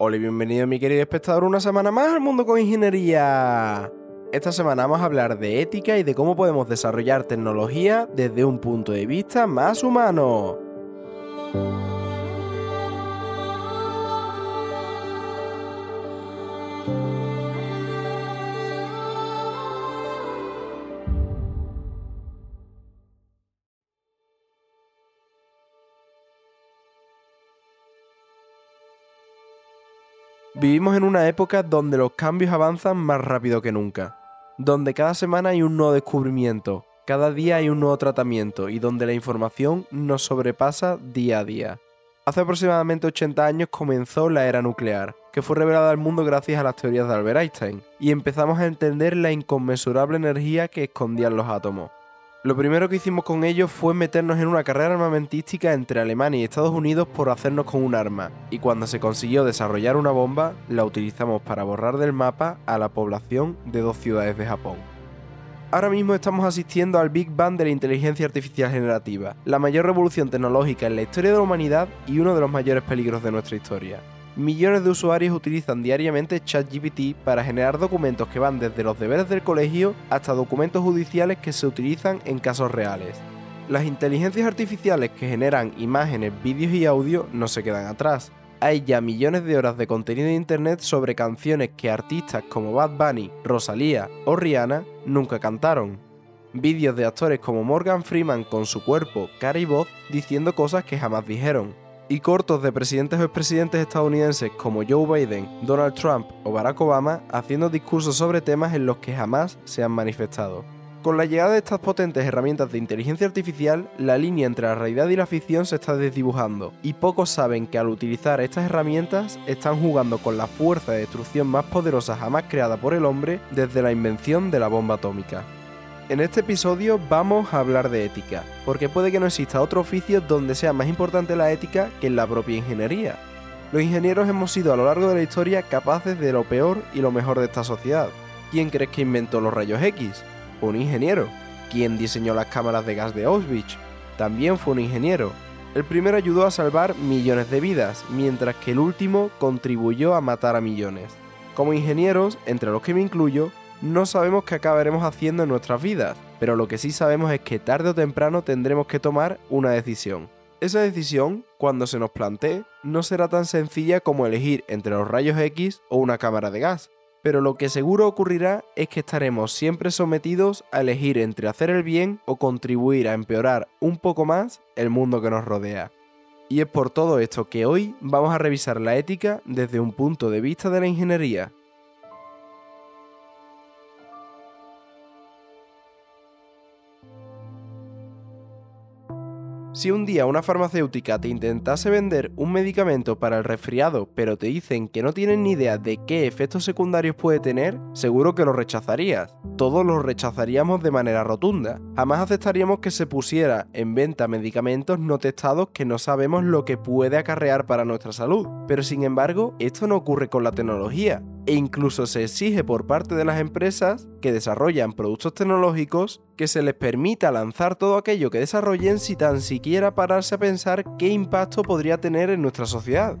Hola y bienvenido mi querido espectador una semana más al mundo con ingeniería. Esta semana vamos a hablar de ética y de cómo podemos desarrollar tecnología desde un punto de vista más humano. Vivimos en una época donde los cambios avanzan más rápido que nunca, donde cada semana hay un nuevo descubrimiento, cada día hay un nuevo tratamiento y donde la información nos sobrepasa día a día. Hace aproximadamente 80 años comenzó la era nuclear, que fue revelada al mundo gracias a las teorías de Albert Einstein, y empezamos a entender la inconmensurable energía que escondían los átomos. Lo primero que hicimos con ellos fue meternos en una carrera armamentística entre Alemania y Estados Unidos por hacernos con un arma, y cuando se consiguió desarrollar una bomba, la utilizamos para borrar del mapa a la población de dos ciudades de Japón. Ahora mismo estamos asistiendo al Big Bang de la inteligencia artificial generativa, la mayor revolución tecnológica en la historia de la humanidad y uno de los mayores peligros de nuestra historia millones de usuarios utilizan diariamente ChatGPT para generar documentos que van desde los deberes del colegio hasta documentos judiciales que se utilizan en casos reales. Las inteligencias artificiales que generan imágenes, vídeos y audio no se quedan atrás. Hay ya millones de horas de contenido en internet sobre canciones que artistas como Bad Bunny, Rosalía o Rihanna nunca cantaron. Vídeos de actores como Morgan Freeman con su cuerpo, cara y voz diciendo cosas que jamás dijeron y cortos de presidentes o expresidentes estadounidenses como Joe Biden, Donald Trump o Barack Obama haciendo discursos sobre temas en los que jamás se han manifestado. Con la llegada de estas potentes herramientas de inteligencia artificial, la línea entre la realidad y la ficción se está desdibujando, y pocos saben que al utilizar estas herramientas están jugando con la fuerza de destrucción más poderosa jamás creada por el hombre desde la invención de la bomba atómica. En este episodio vamos a hablar de ética, porque puede que no exista otro oficio donde sea más importante la ética que en la propia ingeniería. Los ingenieros hemos sido a lo largo de la historia capaces de lo peor y lo mejor de esta sociedad. ¿Quién crees que inventó los rayos X? Un ingeniero. ¿Quién diseñó las cámaras de gas de Auschwitz? También fue un ingeniero. El primero ayudó a salvar millones de vidas, mientras que el último contribuyó a matar a millones. Como ingenieros, entre los que me incluyo, no sabemos qué acabaremos haciendo en nuestras vidas, pero lo que sí sabemos es que tarde o temprano tendremos que tomar una decisión. Esa decisión, cuando se nos plantee, no será tan sencilla como elegir entre los rayos X o una cámara de gas, pero lo que seguro ocurrirá es que estaremos siempre sometidos a elegir entre hacer el bien o contribuir a empeorar un poco más el mundo que nos rodea. Y es por todo esto que hoy vamos a revisar la ética desde un punto de vista de la ingeniería. Si un día una farmacéutica te intentase vender un medicamento para el resfriado, pero te dicen que no tienen ni idea de qué efectos secundarios puede tener, seguro que lo rechazarías. Todos lo rechazaríamos de manera rotunda. Jamás aceptaríamos que se pusiera en venta medicamentos no testados que no sabemos lo que puede acarrear para nuestra salud. Pero sin embargo, esto no ocurre con la tecnología e incluso se exige por parte de las empresas que desarrollan productos tecnológicos que se les permita lanzar todo aquello que desarrollen sin tan siquiera pararse a pensar qué impacto podría tener en nuestra sociedad.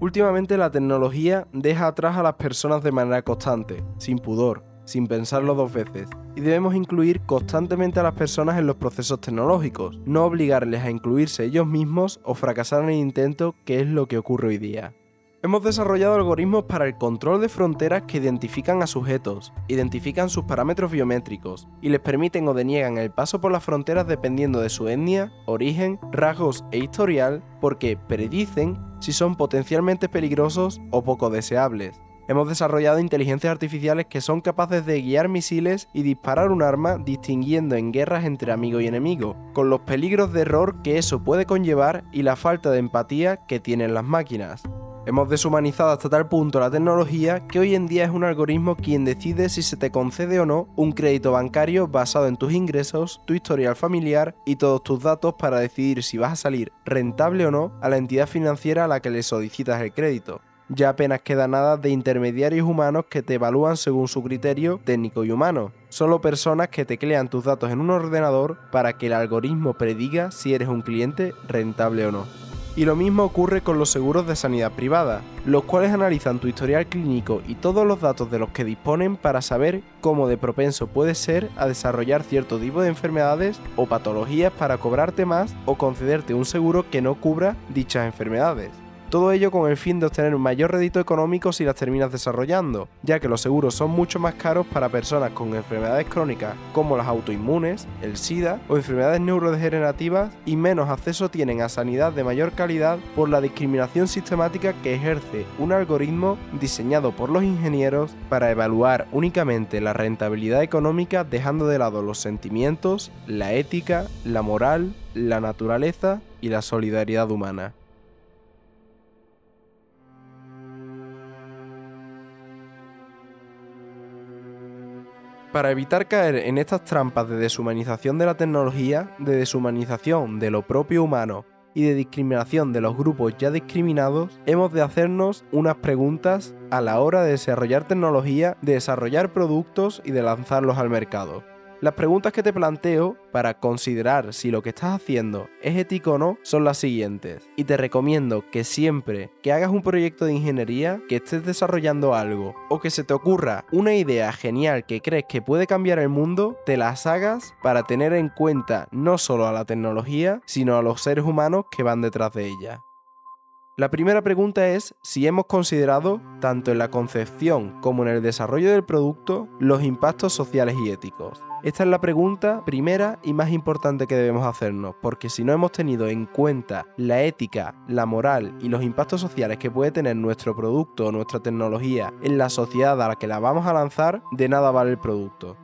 Últimamente la tecnología deja atrás a las personas de manera constante, sin pudor, sin pensarlo dos veces, y debemos incluir constantemente a las personas en los procesos tecnológicos, no obligarles a incluirse ellos mismos o fracasar en el intento que es lo que ocurre hoy día. Hemos desarrollado algoritmos para el control de fronteras que identifican a sujetos, identifican sus parámetros biométricos y les permiten o deniegan el paso por las fronteras dependiendo de su etnia, origen, rasgos e historial porque predicen si son potencialmente peligrosos o poco deseables. Hemos desarrollado inteligencias artificiales que son capaces de guiar misiles y disparar un arma distinguiendo en guerras entre amigo y enemigo, con los peligros de error que eso puede conllevar y la falta de empatía que tienen las máquinas. Hemos deshumanizado hasta tal punto la tecnología que hoy en día es un algoritmo quien decide si se te concede o no un crédito bancario basado en tus ingresos, tu historial familiar y todos tus datos para decidir si vas a salir rentable o no a la entidad financiera a la que le solicitas el crédito. Ya apenas queda nada de intermediarios humanos que te evalúan según su criterio técnico y humano. Solo personas que teclean tus datos en un ordenador para que el algoritmo prediga si eres un cliente rentable o no. Y lo mismo ocurre con los seguros de sanidad privada, los cuales analizan tu historial clínico y todos los datos de los que disponen para saber cómo de propenso puedes ser a desarrollar cierto tipo de enfermedades o patologías para cobrarte más o concederte un seguro que no cubra dichas enfermedades. Todo ello con el fin de obtener un mayor rédito económico si las terminas desarrollando, ya que los seguros son mucho más caros para personas con enfermedades crónicas como las autoinmunes, el SIDA o enfermedades neurodegenerativas y menos acceso tienen a sanidad de mayor calidad por la discriminación sistemática que ejerce un algoritmo diseñado por los ingenieros para evaluar únicamente la rentabilidad económica dejando de lado los sentimientos, la ética, la moral, la naturaleza y la solidaridad humana. Para evitar caer en estas trampas de deshumanización de la tecnología, de deshumanización de lo propio humano y de discriminación de los grupos ya discriminados, hemos de hacernos unas preguntas a la hora de desarrollar tecnología, de desarrollar productos y de lanzarlos al mercado. Las preguntas que te planteo para considerar si lo que estás haciendo es ético o no son las siguientes. Y te recomiendo que siempre que hagas un proyecto de ingeniería, que estés desarrollando algo o que se te ocurra una idea genial que crees que puede cambiar el mundo, te las hagas para tener en cuenta no solo a la tecnología, sino a los seres humanos que van detrás de ella. La primera pregunta es si hemos considerado, tanto en la concepción como en el desarrollo del producto, los impactos sociales y éticos. Esta es la pregunta primera y más importante que debemos hacernos, porque si no hemos tenido en cuenta la ética, la moral y los impactos sociales que puede tener nuestro producto o nuestra tecnología en la sociedad a la que la vamos a lanzar, de nada vale el producto.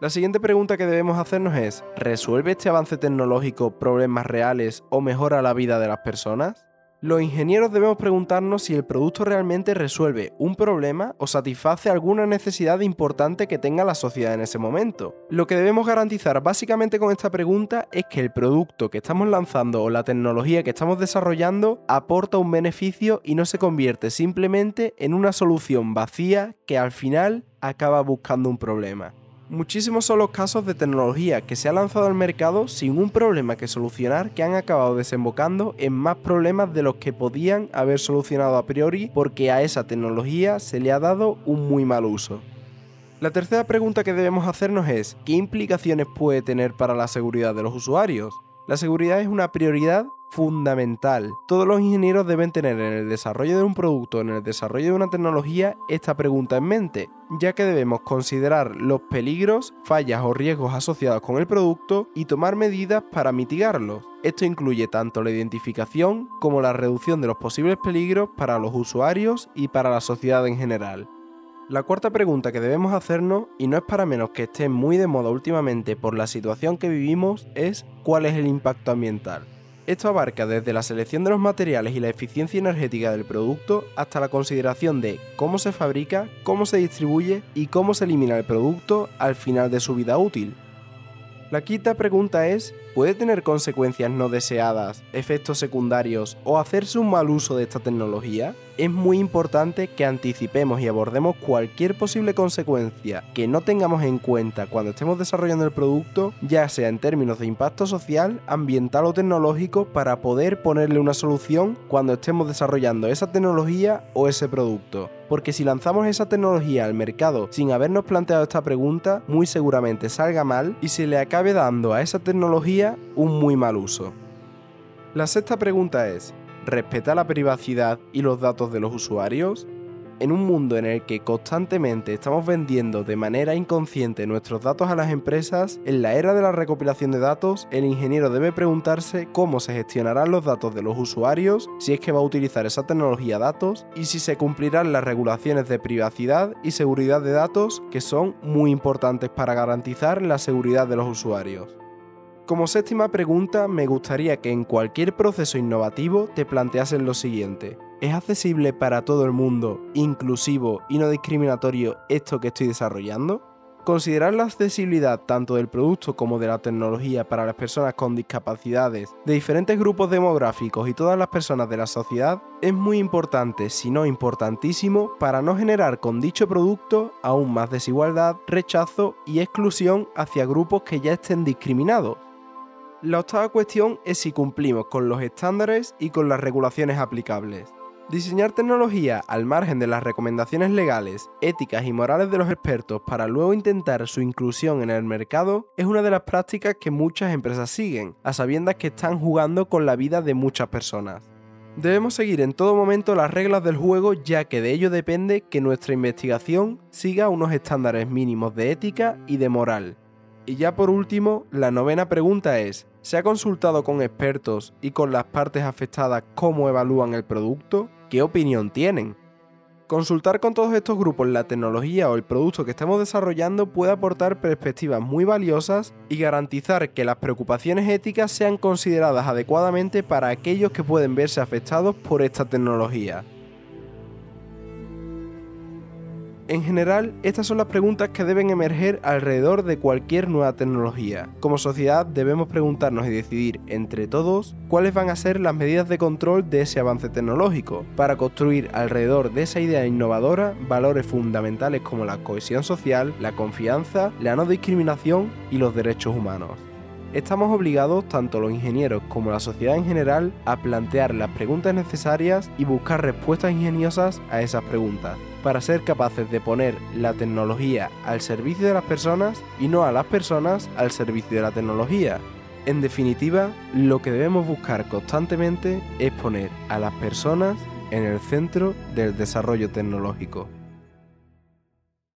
La siguiente pregunta que debemos hacernos es, ¿resuelve este avance tecnológico problemas reales o mejora la vida de las personas? Los ingenieros debemos preguntarnos si el producto realmente resuelve un problema o satisface alguna necesidad importante que tenga la sociedad en ese momento. Lo que debemos garantizar básicamente con esta pregunta es que el producto que estamos lanzando o la tecnología que estamos desarrollando aporta un beneficio y no se convierte simplemente en una solución vacía que al final acaba buscando un problema. Muchísimos son los casos de tecnología que se ha lanzado al mercado sin un problema que solucionar que han acabado desembocando en más problemas de los que podían haber solucionado a priori porque a esa tecnología se le ha dado un muy mal uso. La tercera pregunta que debemos hacernos es, ¿qué implicaciones puede tener para la seguridad de los usuarios? La seguridad es una prioridad fundamental. Todos los ingenieros deben tener en el desarrollo de un producto, en el desarrollo de una tecnología, esta pregunta en mente, ya que debemos considerar los peligros, fallas o riesgos asociados con el producto y tomar medidas para mitigarlos. Esto incluye tanto la identificación como la reducción de los posibles peligros para los usuarios y para la sociedad en general. La cuarta pregunta que debemos hacernos, y no es para menos que esté muy de moda últimamente por la situación que vivimos, es ¿cuál es el impacto ambiental? Esto abarca desde la selección de los materiales y la eficiencia energética del producto hasta la consideración de cómo se fabrica, cómo se distribuye y cómo se elimina el producto al final de su vida útil. La quinta pregunta es, ¿puede tener consecuencias no deseadas, efectos secundarios o hacerse un mal uso de esta tecnología? Es muy importante que anticipemos y abordemos cualquier posible consecuencia que no tengamos en cuenta cuando estemos desarrollando el producto, ya sea en términos de impacto social, ambiental o tecnológico, para poder ponerle una solución cuando estemos desarrollando esa tecnología o ese producto porque si lanzamos esa tecnología al mercado sin habernos planteado esta pregunta, muy seguramente salga mal y se le acabe dando a esa tecnología un muy mal uso. La sexta pregunta es, ¿respeta la privacidad y los datos de los usuarios? en un mundo en el que constantemente estamos vendiendo de manera inconsciente nuestros datos a las empresas, en la era de la recopilación de datos, el ingeniero debe preguntarse cómo se gestionarán los datos de los usuarios, si es que va a utilizar esa tecnología datos y si se cumplirán las regulaciones de privacidad y seguridad de datos que son muy importantes para garantizar la seguridad de los usuarios. Como séptima pregunta, me gustaría que en cualquier proceso innovativo te planteasen lo siguiente. ¿Es accesible para todo el mundo, inclusivo y no discriminatorio esto que estoy desarrollando? Considerar la accesibilidad tanto del producto como de la tecnología para las personas con discapacidades, de diferentes grupos demográficos y todas las personas de la sociedad es muy importante, si no importantísimo, para no generar con dicho producto aún más desigualdad, rechazo y exclusión hacia grupos que ya estén discriminados. La octava cuestión es si cumplimos con los estándares y con las regulaciones aplicables. Diseñar tecnología al margen de las recomendaciones legales, éticas y morales de los expertos para luego intentar su inclusión en el mercado es una de las prácticas que muchas empresas siguen, a sabiendas que están jugando con la vida de muchas personas. Debemos seguir en todo momento las reglas del juego ya que de ello depende que nuestra investigación siga unos estándares mínimos de ética y de moral. Y ya por último, la novena pregunta es, ¿Se ha consultado con expertos y con las partes afectadas cómo evalúan el producto? ¿Qué opinión tienen? Consultar con todos estos grupos la tecnología o el producto que estamos desarrollando puede aportar perspectivas muy valiosas y garantizar que las preocupaciones éticas sean consideradas adecuadamente para aquellos que pueden verse afectados por esta tecnología. En general, estas son las preguntas que deben emerger alrededor de cualquier nueva tecnología. Como sociedad debemos preguntarnos y decidir entre todos cuáles van a ser las medidas de control de ese avance tecnológico, para construir alrededor de esa idea innovadora valores fundamentales como la cohesión social, la confianza, la no discriminación y los derechos humanos. Estamos obligados, tanto los ingenieros como la sociedad en general, a plantear las preguntas necesarias y buscar respuestas ingeniosas a esas preguntas, para ser capaces de poner la tecnología al servicio de las personas y no a las personas al servicio de la tecnología. En definitiva, lo que debemos buscar constantemente es poner a las personas en el centro del desarrollo tecnológico.